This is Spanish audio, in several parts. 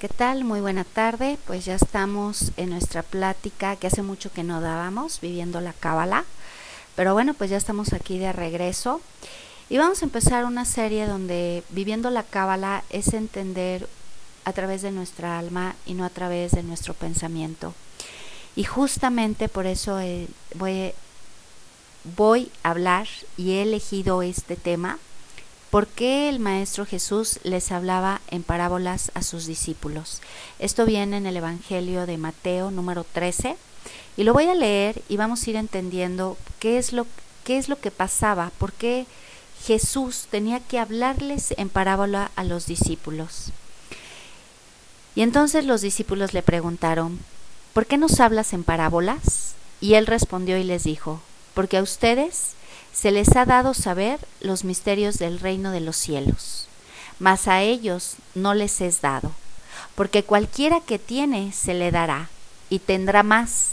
¿Qué tal? Muy buena tarde. Pues ya estamos en nuestra plática que hace mucho que no dábamos, viviendo la cábala. Pero bueno, pues ya estamos aquí de regreso. Y vamos a empezar una serie donde viviendo la cábala es entender a través de nuestra alma y no a través de nuestro pensamiento. Y justamente por eso eh, voy, voy a hablar y he elegido este tema ¿Por qué el Maestro Jesús les hablaba en parábolas a sus discípulos? Esto viene en el Evangelio de Mateo número 13 y lo voy a leer y vamos a ir entendiendo qué es lo, qué es lo que pasaba, por qué Jesús tenía que hablarles en parábola a los discípulos. Y entonces los discípulos le preguntaron, ¿por qué nos hablas en parábolas? Y él respondió y les dijo, porque a ustedes se les ha dado saber los misterios del reino de los cielos, mas a ellos no les es dado, porque cualquiera que tiene se le dará y tendrá más,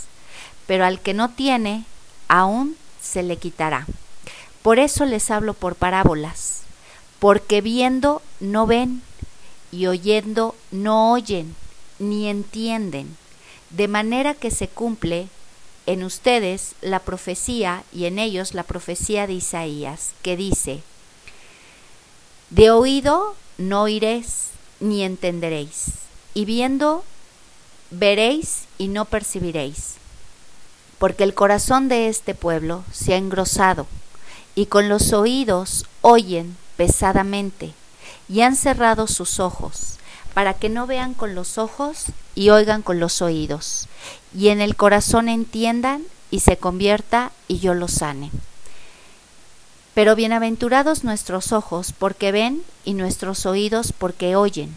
pero al que no tiene, aún se le quitará. Por eso les hablo por parábolas, porque viendo no ven y oyendo no oyen, ni entienden, de manera que se cumple en ustedes la profecía y en ellos la profecía de Isaías, que dice, De oído no oiréis ni entenderéis, y viendo veréis y no percibiréis, porque el corazón de este pueblo se ha engrosado, y con los oídos oyen pesadamente, y han cerrado sus ojos, para que no vean con los ojos y oigan con los oídos, y en el corazón entiendan y se convierta y yo los sane. Pero bienaventurados nuestros ojos porque ven y nuestros oídos porque oyen.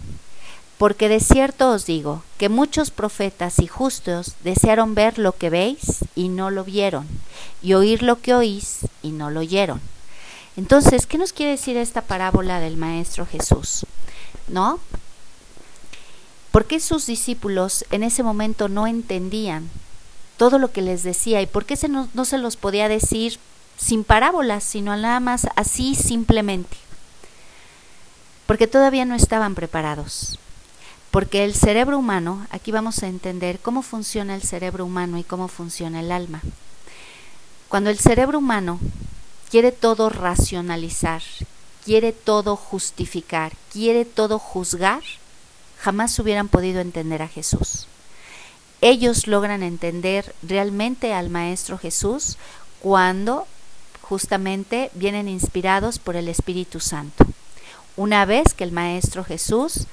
Porque de cierto os digo que muchos profetas y justos desearon ver lo que veis y no lo vieron, y oír lo que oís y no lo oyeron. Entonces, ¿qué nos quiere decir esta parábola del Maestro Jesús? ¿No? ¿Por qué sus discípulos en ese momento no entendían todo lo que les decía y por qué no, no se los podía decir sin parábolas, sino nada más así simplemente? Porque todavía no estaban preparados. Porque el cerebro humano, aquí vamos a entender cómo funciona el cerebro humano y cómo funciona el alma. Cuando el cerebro humano quiere todo racionalizar, quiere todo justificar, quiere todo juzgar, jamás hubieran podido entender a Jesús. Ellos logran entender realmente al Maestro Jesús cuando justamente vienen inspirados por el Espíritu Santo. Una vez que el Maestro Jesús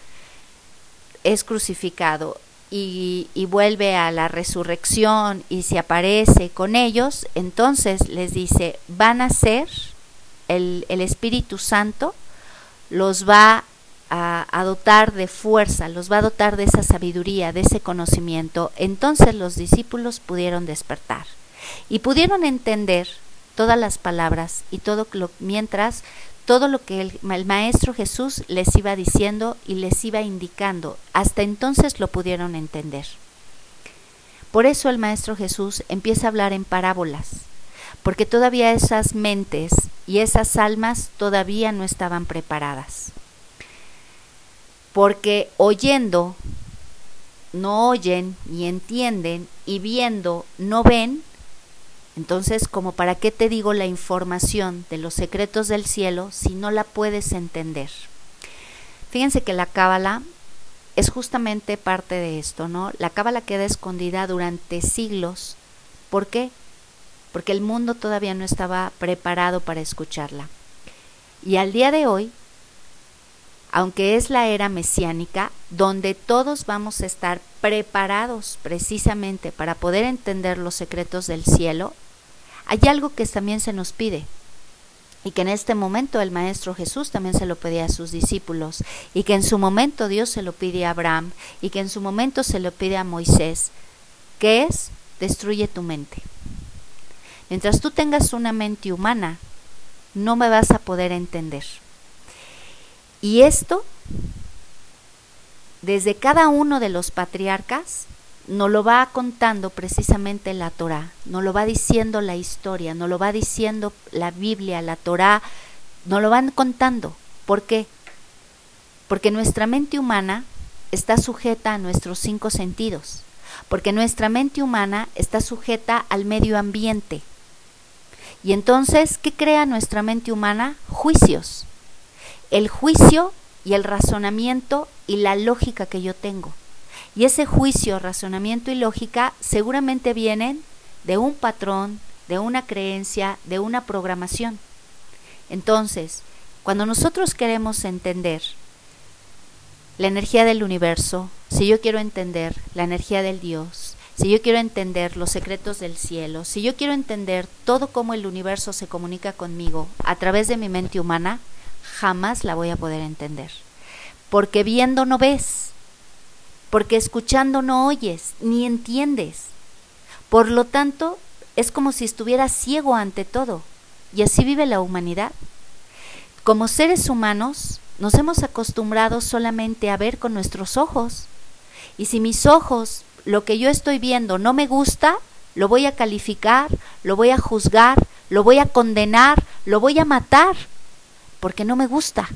es crucificado y, vuelve a la resurrección y se aparece con ellos, entonces les dice, van a ser, el, el Espíritu Santo los va a, dotar de fuerza, los va a dotar de esa sabiduría, de ese conocimiento, entonces los discípulos pudieron despertar y pudieron entender todas las palabras y todo lo mientras todo lo que el, el, maestro Jesús les iba diciendo y les iba indicando, hasta entonces lo pudieron entender. Por eso el maestro Jesús empieza a hablar en parábolas, porque todavía esas mentes y esas almas todavía no estaban preparadas porque oyendo no oyen ni entienden y viendo no ven, entonces como para qué te digo la información de los secretos del cielo si no la puedes entender. Fíjense que la cábala es justamente parte de esto, ¿no? La cábala queda escondida durante siglos. ¿Por qué? Porque el mundo todavía no estaba preparado para escucharla. Y al día de hoy aunque es la era mesiánica, donde todos vamos a estar preparados precisamente para poder entender los secretos del cielo, hay algo que también se nos pide y que en este momento el Maestro Jesús también se lo pedía a sus discípulos y que en su momento Dios se lo pide a Abraham y que en su momento se lo pide a Moisés, que es destruye tu mente. Mientras tú tengas una mente humana, no me vas a poder entender. Y esto, desde cada uno de los patriarcas, nos lo va contando precisamente la Torah, nos lo va diciendo la historia, nos lo va diciendo la Biblia, la Torah, nos lo van contando. ¿Por qué? Porque nuestra mente humana está sujeta a nuestros cinco sentidos, porque nuestra mente humana está sujeta al medio ambiente. Y entonces, ¿qué crea nuestra mente humana? Juicios. El juicio y el razonamiento y la lógica que yo tengo. Y ese juicio, razonamiento y lógica seguramente vienen de un patrón, de una creencia, de una programación. Entonces, cuando nosotros queremos entender la energía del universo, si yo quiero entender la energía del Dios, si yo quiero entender los secretos del cielo, si yo quiero entender todo cómo el universo se comunica conmigo a través de mi mente humana, jamás la voy a poder entender. Porque viendo no ves, porque escuchando no oyes, ni entiendes. Por lo tanto, es como si estuviera ciego ante todo. Y así vive la humanidad. Como seres humanos, nos hemos acostumbrado solamente a ver con nuestros ojos. Y si mis ojos, lo que yo estoy viendo, no me gusta, lo voy a calificar, lo voy a juzgar, lo voy a condenar, lo voy a matar, porque no me gusta.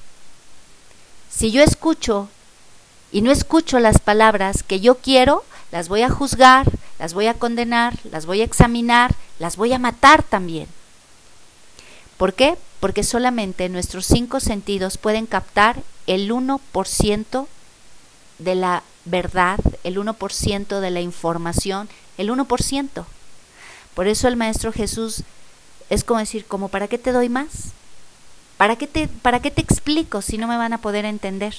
Si yo escucho y no escucho las palabras que yo quiero, las voy a juzgar, las voy a condenar, las voy a examinar, las voy a matar también. ¿Por qué? Porque solamente nuestros cinco sentidos pueden captar el 1% de la verdad, el 1% de la información, el 1%. Por eso el Maestro Jesús es como decir, como para qué te doy más? ¿Para qué te, para qué te explico si no me van a poder entender?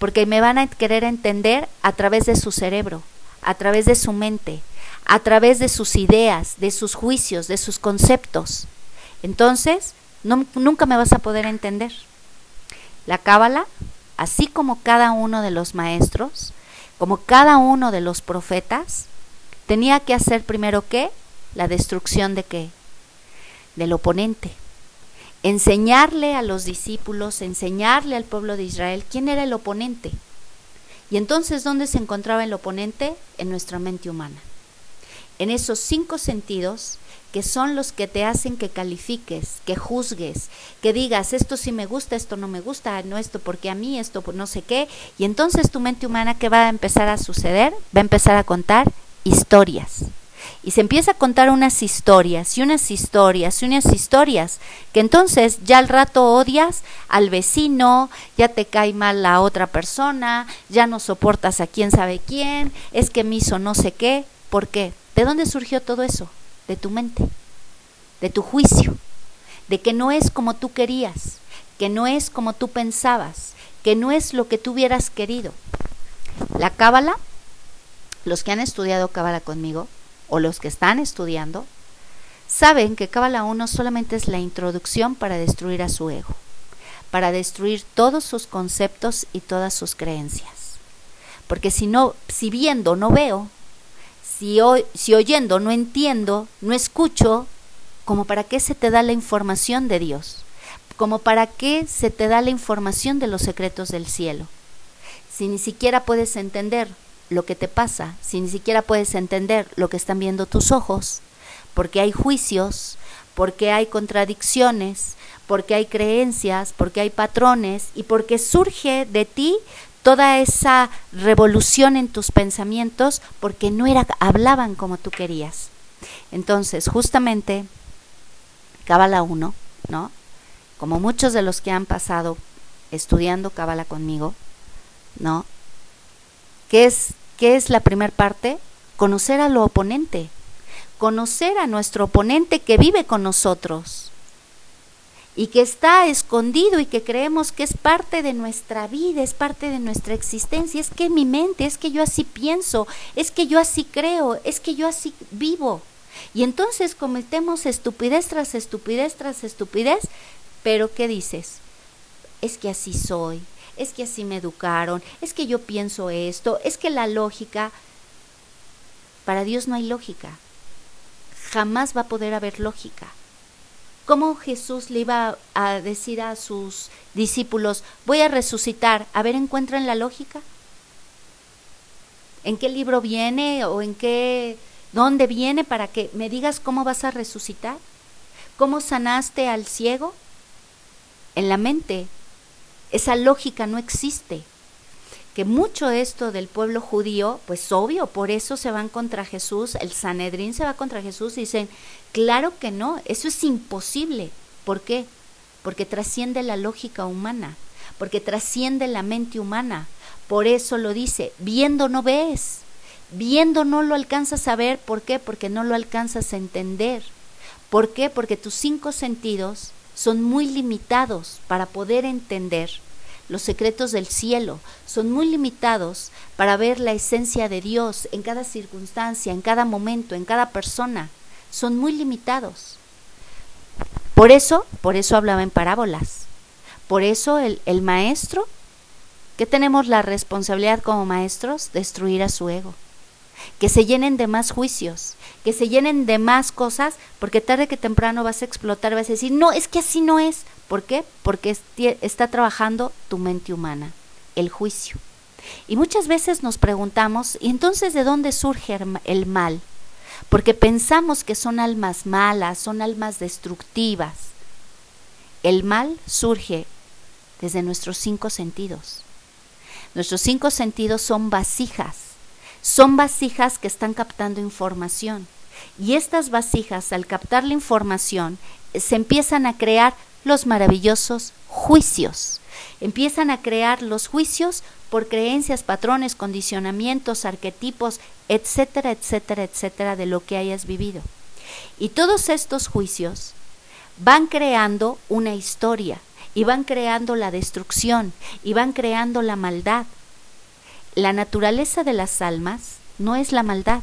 Porque me van a querer entender a través de su cerebro, a través de su mente, a través de sus ideas, de sus juicios, de sus conceptos. Entonces, nunca me vas a poder entender. La cábala, así como cada uno de los maestros, como cada uno de los profetas, tenía que hacer primero qué? La destrucción de qué? Del oponente. Enseñarle a los discípulos, enseñarle al pueblo de Israel quién era el oponente. Y entonces, ¿dónde se encontraba el oponente? En nuestra mente humana. En esos cinco sentidos que son los que te hacen que califiques, que juzgues, que digas esto sí me gusta, esto no me gusta, no esto porque a mí, esto no sé qué, y entonces tu mente humana ¿qué va a empezar a suceder, va a empezar a contar historias. Y se empieza a contar unas historias y unas historias y unas historias que entonces ya al rato odias al vecino, ya te cae mal la otra persona, ya no soportas a quién sabe quién, es que me hizo no sé qué. ¿Por qué? ¿De dónde surgió todo eso? de tu mente, de tu juicio, de que no es como tú querías, que no es como tú pensabas, que no es lo que tú hubieras querido. La cábala, los que han estudiado cábala conmigo, o los que están estudiando, saben que cábala 1 solamente es la introducción para destruir a su ego, para destruir todos sus conceptos y todas sus creencias. Porque si no, si viendo no veo, si, oyendo no entiendo, no escucho, como para qué se te da la información de Dios, como para qué se te da la información de los secretos del cielo. Si ni siquiera puedes entender lo que te pasa, si ni siquiera puedes entender lo que están viendo tus ojos, porque hay juicios, porque hay contradicciones, porque hay creencias, porque hay patrones y porque surge de ti toda esa revolución en tus pensamientos porque no era hablaban como tú querías. Entonces, justamente Cábala 1, ¿no? Como muchos de los que han pasado estudiando Cábala conmigo, ¿no? ¿Qué es qué es la primera parte? Conocer a lo oponente. Conocer a nuestro oponente que vive con nosotros y que está escondido y que creemos que es parte de nuestra vida, es parte de nuestra existencia, es que mi mente, es que yo así pienso, es que yo así creo, es que yo así vivo. Y entonces cometemos estupidez tras estupidez tras estupidez, pero ¿qué dices? Es que así soy, es que así me educaron, es que yo pienso esto, es que la lógica, para Dios no hay lógica, jamás va a poder haber lógica. ¿Cómo Jesús le iba a decir a sus discípulos, voy a resucitar? A ver, ¿encuentran la lógica? ¿En qué libro viene o en qué, dónde viene para que me digas cómo vas a resucitar? ¿Cómo sanaste al ciego? En la mente. Esa lógica no existe. que mucho esto del pueblo judío, pues obvio, por eso se van contra Jesús, el Sanedrín se va contra Jesús y dicen, claro que no, eso es imposible. ¿Por qué? Porque trasciende la lógica humana, porque trasciende la mente humana. Por eso lo dice, viendo no ves, viendo no lo alcanzas a ver, ¿por qué? Porque no lo alcanzas a entender. ¿Por qué? Porque tus cinco sentidos son muy limitados para poder entender los secretos del cielo, son muy limitados para ver la esencia de Dios en cada circunstancia, en cada momento, en cada persona, son muy limitados. Por eso, por eso hablaba en parábolas. Por eso el, el maestro, que tenemos la responsabilidad como maestros, destruir a su ego que se llenen de más juicios, que se llenen de más cosas, porque tarde que temprano vas a explotar, vas a decir, no, es que así no es. ¿Por qué? Porque está trabajando tu mente humana, el juicio. Y muchas veces nos preguntamos, ¿y entonces de dónde surge el mal? Porque pensamos que son almas malas, son almas destructivas. El mal surge desde nuestros cinco sentidos. Nuestros cinco sentidos son vasijas son vasijas que están captando información. Y estas vasijas, al captar la información, se empiezan a crear los maravillosos juicios. Empiezan a crear los juicios por creencias, patrones, condicionamientos, arquetipos, etcétera, etcétera, etcétera, de lo que hayas vivido. Y todos estos juicios van creando una historia, y van creando la destrucción, y van creando la maldad, la naturaleza de las almas no es la maldad.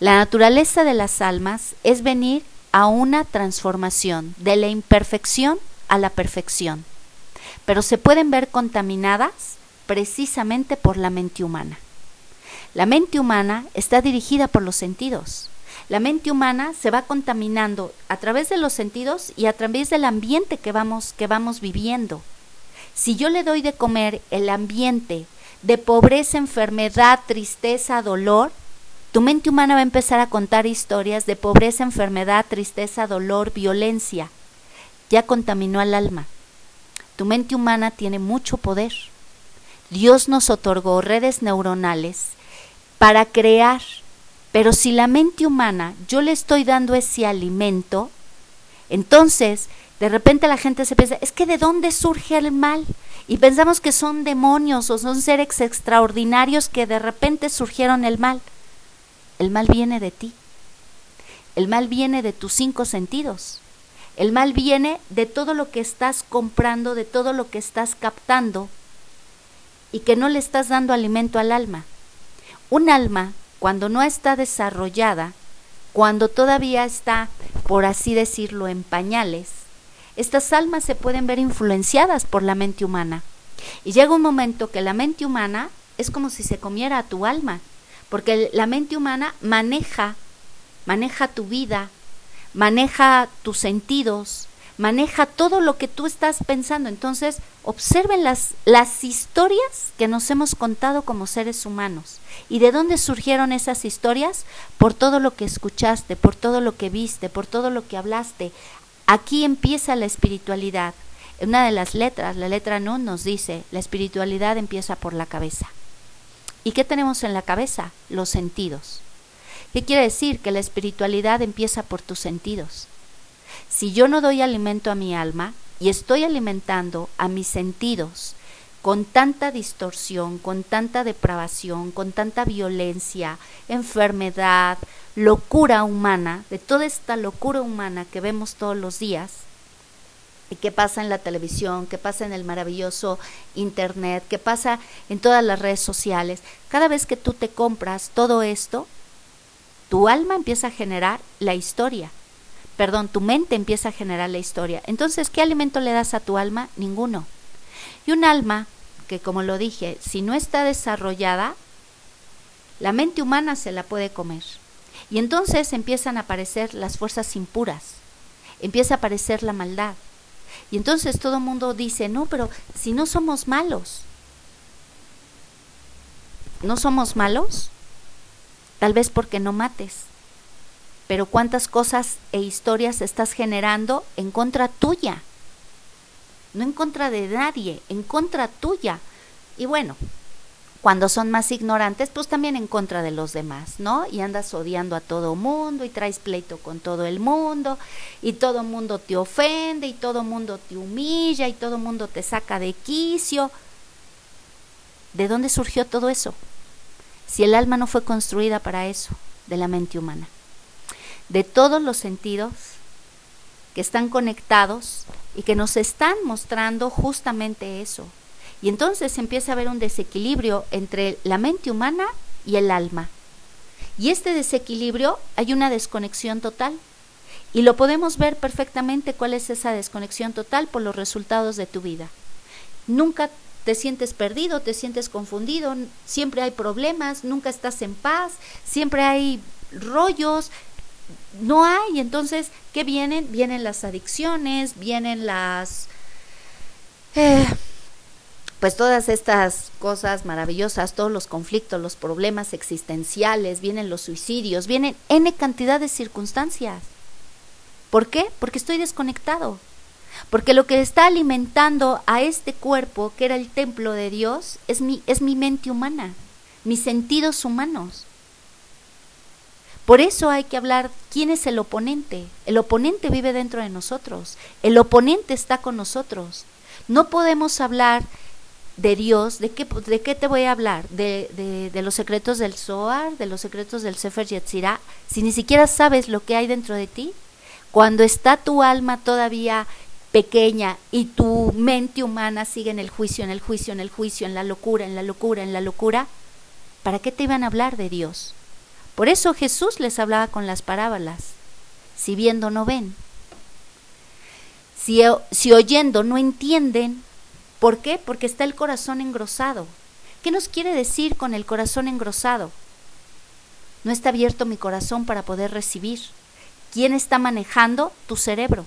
La naturaleza de las almas es venir a una transformación de la imperfección a la perfección, pero se pueden ver contaminadas precisamente por la mente humana. La mente humana está dirigida por los sentidos. La mente humana se va contaminando a través de los sentidos y a través del ambiente que vamos, que vamos viviendo. Si yo le doy de comer el ambiente de pobreza, enfermedad, tristeza, dolor, tu mente humana va a empezar a contar historias de pobreza, enfermedad, tristeza, dolor, violencia. Ya contaminó al alma. Tu mente humana tiene mucho poder. Dios nos otorgó redes neuronales para crear, pero si la mente humana yo le estoy dando ese alimento, entonces de repente la gente se piensa, es que de dónde surge el mal? Y pensamos que son demonios o son seres extraordinarios que de repente surgieron el mal. El mal viene de ti. El mal viene de tus cinco sentidos. El mal viene de todo lo que estás comprando, de todo lo que estás captando y que no le estás dando alimento al alma. Un alma, cuando no está desarrollada, cuando todavía está, por así decirlo, en pañales, estas almas se pueden ver influenciadas por la mente humana. Y llega un momento que la mente humana es como si se comiera a tu alma, porque la mente humana maneja, maneja tu vida, maneja tus sentidos, maneja todo lo que tú estás pensando. Entonces, observen las, las historias que nos hemos contado como seres humanos. ¿Y de dónde surgieron esas historias? Por todo lo que escuchaste, por todo lo que viste, por todo lo que hablaste. Aquí empieza la espiritualidad. Una de las letras, la letra no, nos dice, la espiritualidad empieza por la cabeza. ¿Y qué tenemos en la cabeza? Los sentidos. ¿Qué quiere decir? Que la espiritualidad empieza por tus sentidos. Si yo no doy alimento a mi alma y estoy alimentando a mis sentidos con tanta distorsión, con tanta depravación, con tanta violencia, enfermedad, locura humana, de toda esta locura humana que vemos todos los días, y que pasa en la televisión, que pasa en el maravilloso Internet, que pasa en todas las redes sociales, cada vez que tú te compras todo esto, tu alma empieza a generar la historia. Perdón, tu mente empieza a generar la historia. Entonces, ¿qué alimento le das a tu alma? Ninguno. Y un alma que, como lo dije, si no está desarrollada, la mente humana se la puede comer. Y entonces empiezan a aparecer las fuerzas impuras, empieza a aparecer la maldad. Y entonces todo el mundo dice, no, pero si no somos malos, ¿no somos malos? Tal vez porque no mates. Pero cuántas cosas e historias estás generando en contra tuya. No en contra de nadie, en contra tuya. Y bueno, cuando son más ignorantes, pues también en contra de los demás, ¿no? Y andas odiando a todo mundo y traes pleito con todo el mundo y todo mundo te ofende y todo mundo te humilla y todo mundo te saca de quicio. ¿De dónde surgió todo eso? Si el alma no fue construida para eso, de la mente humana. De todos los sentidos que están conectados y que nos están mostrando justamente eso, y entonces empieza a haber un desequilibrio entre la mente humana y el alma. Y este desequilibrio hay una desconexión total. Y lo podemos ver perfectamente cuál es esa desconexión total por los resultados de tu vida. Nunca te sientes perdido, te sientes confundido, siempre hay problemas, nunca estás en paz, siempre hay rollos, no hay. Entonces, ¿qué vienen? Vienen las adicciones, vienen las... Eh, pues todas estas cosas maravillosas, todos los conflictos, los problemas existenciales, vienen los suicidios, vienen N cantidad de circunstancias. ¿Por qué? Porque estoy desconectado. Porque lo que está alimentando a este cuerpo, que era el templo de Dios, es mi, es mi mente humana, mis sentidos humanos. Por eso hay que hablar quién es el oponente. El oponente vive dentro de nosotros. El oponente está con nosotros. No podemos hablar de Dios, ¿de qué, ¿de qué te voy a hablar? ¿De, de, los secretos del Zohar, de los secretos del Sefer Yetzirah, si ni siquiera sabes lo que hay dentro de ti? Cuando está tu alma todavía pequeña y tu mente humana sigue en el juicio, en el juicio, en el juicio, en la locura, en la locura, en la locura, ¿para qué te iban a hablar de Dios? Por eso Jesús les hablaba con las parábolas. Si viendo no ven. Si, si oyendo no entienden, ¿Por qué? Porque está el corazón engrosado. ¿Qué nos quiere decir con el corazón engrosado? No está abierto mi corazón para poder recibir. ¿Quién está manejando tu cerebro?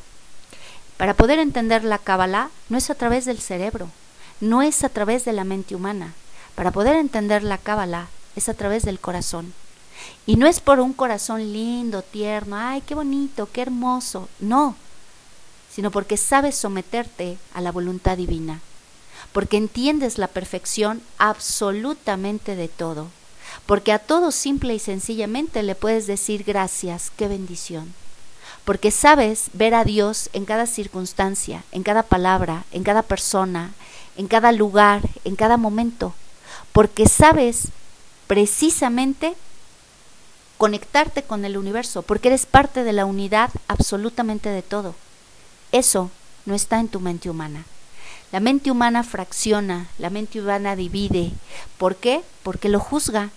Para poder entender la Kabbalah no es a través del cerebro, no es a través de la mente humana. Para poder entender la Kabbalah es a través del corazón. Y no es por un corazón lindo, tierno, ay, qué bonito, qué hermoso, no, sino porque sabes someterte a la voluntad divina porque entiendes la perfección absolutamente de todo, porque a todo simple y sencillamente le puedes decir gracias, qué bendición, porque sabes ver a Dios en cada circunstancia, en cada palabra, en cada persona, en cada lugar, en cada momento, porque sabes precisamente conectarte con el universo, porque eres parte de la unidad absolutamente de todo. Eso no está en tu mente humana. La mente humana fracciona, la mente humana divide. ¿Por qué? Porque lo juzga.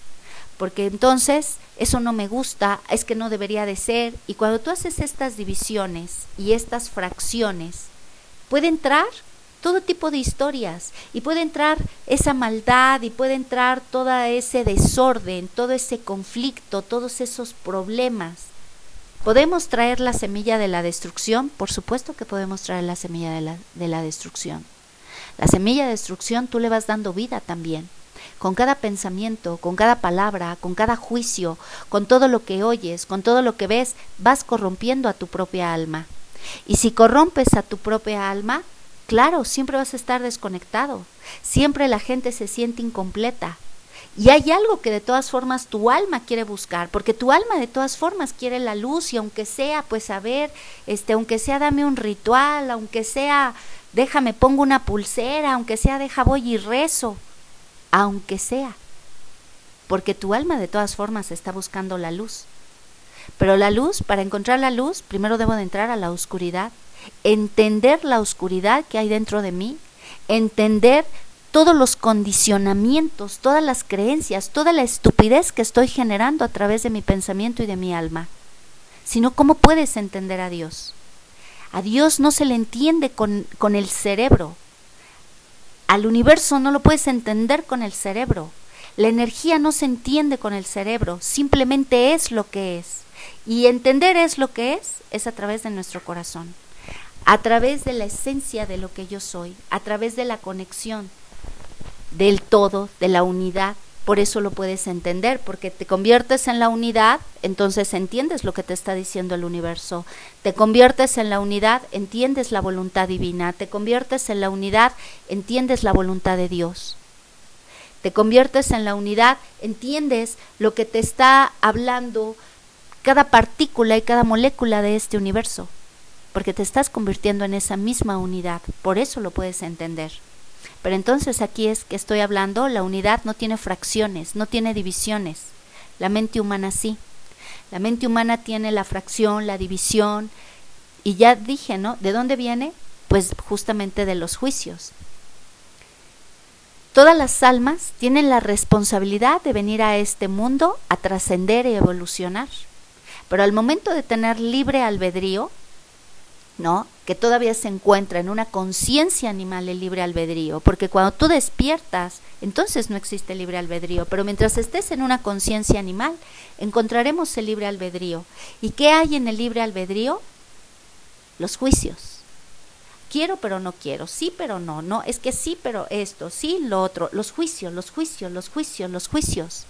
Porque entonces eso no me gusta, es que no debería de ser. Y cuando tú haces estas divisiones y estas fracciones, puede entrar todo tipo de historias y puede entrar esa maldad y puede entrar todo ese desorden, todo ese conflicto, todos esos problemas. ¿Podemos traer la semilla de la destrucción? Por supuesto que podemos traer la semilla de la, de la destrucción. La semilla de destrucción tú le vas dando vida también. Con cada pensamiento, con cada palabra, con cada juicio, con todo lo que oyes, con todo lo que ves, vas corrompiendo a tu propia alma. Y si corrompes a tu propia alma, claro, siempre vas a estar desconectado. Siempre la gente se siente incompleta. Y hay algo que de todas formas tu alma quiere buscar, porque tu alma de todas formas quiere la luz y aunque sea, pues a ver, este, aunque sea dame un ritual, aunque sea déjame pongo una pulsera, aunque sea deja voy y rezo, aunque sea, porque tu alma de todas formas está buscando la luz. Pero la luz, para encontrar la luz, primero debo de entrar a la oscuridad, entender la oscuridad que hay dentro de mí, entender todos los condicionamientos, todas las creencias, toda la estupidez que estoy generando a través de mi pensamiento y de mi alma. Sino, ¿cómo puedes entender a Dios? A Dios no se le entiende con, con el cerebro. Al universo no lo puedes entender con el cerebro. La energía no se entiende con el cerebro, simplemente es lo que es. Y entender es lo que es, es a través de nuestro corazón, a través de la esencia de lo que yo soy, a través de la conexión del todo, de la unidad, por eso lo puedes entender, porque te conviertes en la unidad, entonces entiendes lo que te está diciendo el universo. Te conviertes en la unidad, entiendes la voluntad divina. Te conviertes en la unidad, entiendes la voluntad de Dios. te conviertes en la unidad, entiendes lo que te está hablando cada partícula y cada molécula de este universo, porque te estás convirtiendo en esa misma unidad, por eso lo puedes entender. Pero entonces aquí es que estoy hablando, la unidad no tiene fracciones, no tiene divisiones, la mente humana sí. La mente humana tiene la fracción, la división, y ya dije, ¿no? ¿De dónde viene? Pues justamente de los juicios. Todas las almas tienen la responsabilidad de venir a este mundo a trascender y evolucionar. Pero al momento de tener libre albedrío, ¿no? Que todavía se encuentra en una conciencia animal el libre albedrío, porque cuando tú despiertas, entonces no existe libre albedrío, pero mientras estés en una conciencia animal, encontraremos el libre albedrío. ¿Y qué hay en el libre albedrío? Los juicios quiero pero no quiero, sí pero no, no, es que sí pero esto, sí lo otro, los juicios, los juicios, los juicios, los juicios.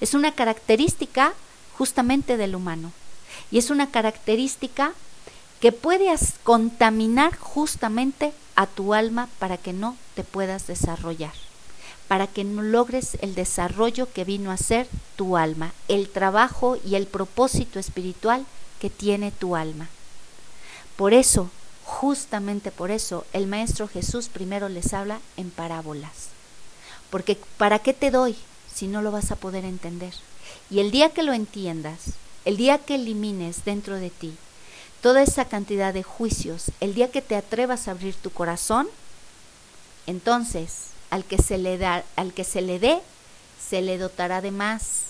Es una característica justamente del humano y es una característica que puedes contaminar justamente a tu alma para que no te puedas desarrollar, para que no logres el desarrollo que vino a ser tu alma, el trabajo y el propósito espiritual que tiene tu alma. Por eso Justamente por eso el Maestro Jesús primero les habla en parábolas. Porque ¿para qué te doy si no lo vas a poder entender? Y el día que lo entiendas, el día que elimines dentro de ti toda esa cantidad de juicios, el día que te atrevas a abrir tu corazón, entonces al que se le da, al que se le dé, se le dotará de más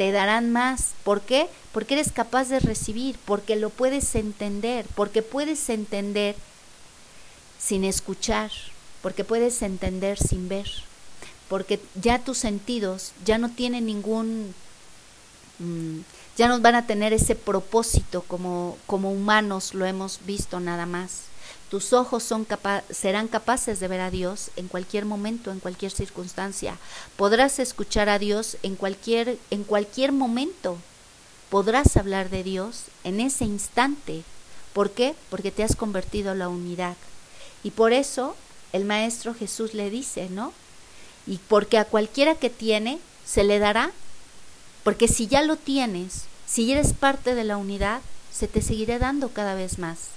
te darán más. ¿Por qué? Porque eres capaz de recibir, porque lo puedes entender, porque puedes entender sin escuchar, porque puedes entender sin ver, porque ya tus sentidos ya no tienen ningún, mm, ya no van a tener ese propósito como, como humanos lo hemos visto nada más. Tus ojos son serán capaces de ver a Dios en cualquier momento, en cualquier circunstancia. Podrás escuchar a Dios en cualquier, en cualquier momento. Podrás hablar de Dios en ese instante. ¿Por qué? Porque te has convertido en la unidad. Y por eso el Maestro Jesús le dice, ¿no? Y porque a cualquiera que tiene, se le dará. Porque si ya lo tienes, si eres parte de la unidad, se te seguirá dando cada vez más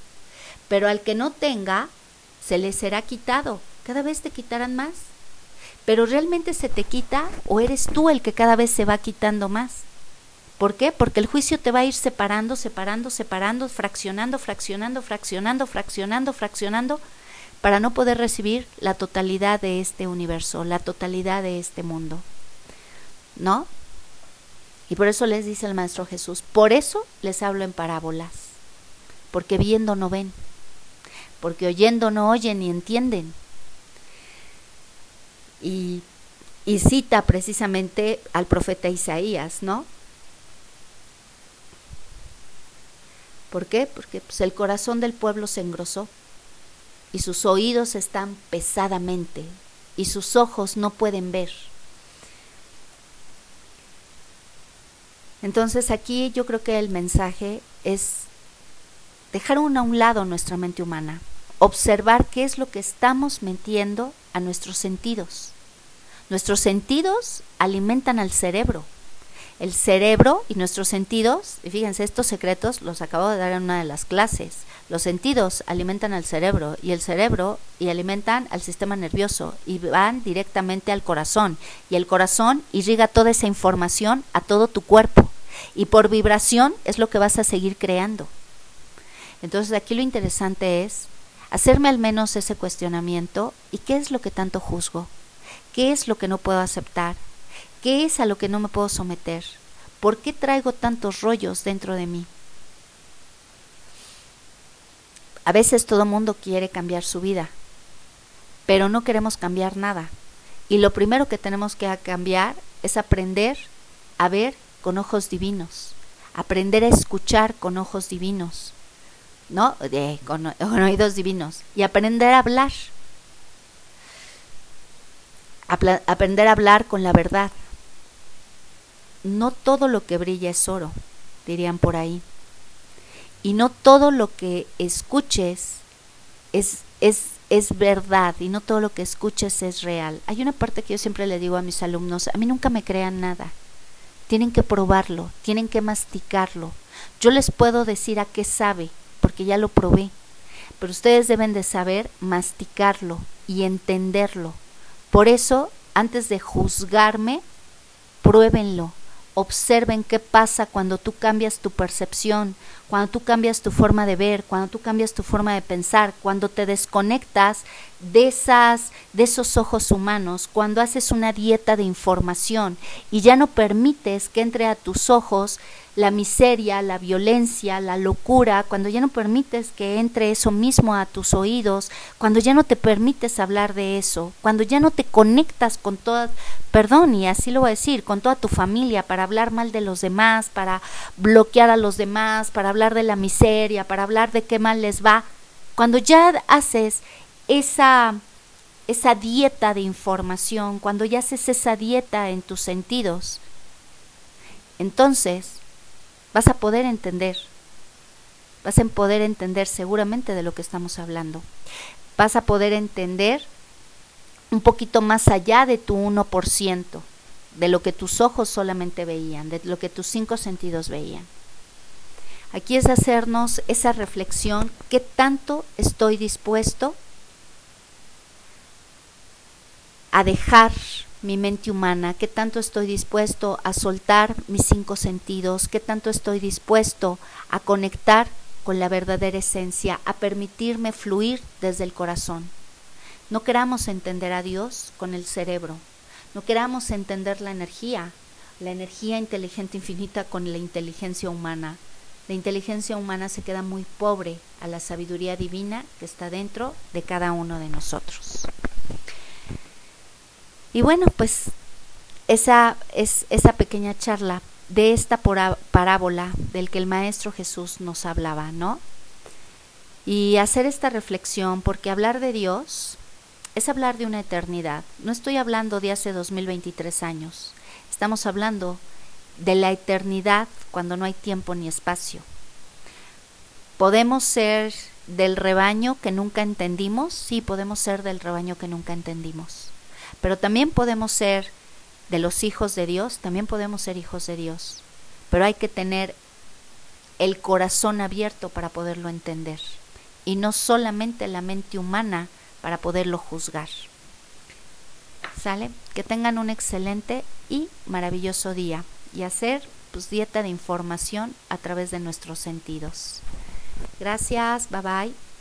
pero al que no tenga, se le será quitado. Cada vez te quitarán más. Pero realmente se te quita o eres tú el que cada vez se va quitando más. ¿Por qué? Porque el juicio te va a ir separando, separando, separando, fraccionando, fraccionando, fraccionando, fraccionando, fraccionando, para no poder recibir la totalidad de este universo, la totalidad de este mundo. ¿No? Y por eso les dice el Maestro Jesús, por eso les hablo en parábolas, porque viendo no ven, porque oyendo no oyen ni entienden. Y, cita precisamente al profeta Isaías, ¿no? ¿Por qué? Porque pues, el corazón del pueblo se engrosó y sus oídos están pesadamente y sus ojos no pueden ver. Entonces aquí yo creo que el mensaje es dejar a un lado nuestra mente humana, observar qué es lo que estamos metiendo a nuestros sentidos. Nuestros sentidos alimentan al cerebro. El cerebro y nuestros sentidos, y fíjense, estos secretos los acabo de dar en una de las clases. Los sentidos alimentan al cerebro y el cerebro y alimentan al sistema nervioso y van directamente al corazón. Y el corazón irriga toda esa información a todo tu cuerpo. Y por vibración es lo que vas a seguir creando. Entonces aquí lo interesante es hacerme al menos ese cuestionamiento y qué es lo que tanto juzgo, qué es lo que no puedo aceptar, qué es a lo que no me puedo someter, por qué traigo tantos rollos dentro de mí. A veces todo mundo quiere cambiar su vida, pero no queremos cambiar nada. Y lo primero que tenemos que cambiar es aprender a ver con ojos divinos, aprender a escuchar con ojos divinos, ¿no? De, con, oídos divinos. Y aprender a hablar. aprender a hablar con la verdad. No todo lo que brilla es oro, dirían por ahí. Y no todo lo que escuches es, es, es verdad y no todo lo que escuches es real. Hay una parte que yo siempre le digo a mis alumnos, a mí nunca me crean nada. Tienen que probarlo, tienen que masticarlo. Yo les puedo decir a qué sabe, porque ya lo probé, pero ustedes deben de saber masticarlo y entenderlo. Por eso, antes de juzgarme, pruébenlo, observen qué pasa cuando tú cambias tu percepción, cuando tú cambias tu forma de ver, cuando tú cambias tu forma de pensar, cuando te desconectas de esas de esos ojos humanos, cuando haces una dieta de información y ya no permites que entre a tus ojos la miseria, la violencia, la locura, cuando ya no permites que entre eso mismo a tus oídos, cuando ya no te permites hablar de eso, cuando ya no te conectas con toda, perdón, y así lo voy a decir, con toda tu familia para hablar mal de los demás, para bloquear a los demás, para hablar de la miseria, para hablar de qué mal les va, cuando ya haces esa esa dieta de información, cuando ya haces esa dieta en tus sentidos, entonces vas a poder entender, vas a poder entender seguramente de lo que estamos hablando, vas a poder entender un poquito más allá de tu 1%, de lo que tus ojos solamente veían, de lo que tus cinco sentidos veían. Aquí es hacernos esa reflexión, ¿qué tanto estoy dispuesto a dejar mi mente humana, qué tanto estoy dispuesto a soltar mis cinco sentidos, qué tanto estoy dispuesto a conectar con la verdadera esencia, a permitirme fluir desde el corazón. No queramos entender a Dios con el cerebro, no queramos entender la energía, la energía inteligente infinita con la inteligencia humana. La inteligencia humana se queda muy pobre a la sabiduría divina que está dentro de cada uno de nosotros. Y bueno, pues esa es esa pequeña charla de esta parábola del que el Maestro Jesús nos hablaba, ¿no? Y hacer esta reflexión, porque hablar de Dios es hablar de una eternidad. No estoy hablando de hace 2023 años, estamos hablando de la eternidad cuando no hay tiempo ni espacio. ¿Podemos ser del rebaño que nunca entendimos? Sí, podemos ser del rebaño que nunca entendimos. Pero también podemos ser de los hijos de Dios, también podemos ser hijos de Dios. Pero hay que tener el corazón abierto para poderlo entender y no solamente la mente humana para poderlo juzgar. ¿Sale? Que tengan un excelente y maravilloso día y hacer pues dieta de información a través de nuestros sentidos. Gracias, bye bye.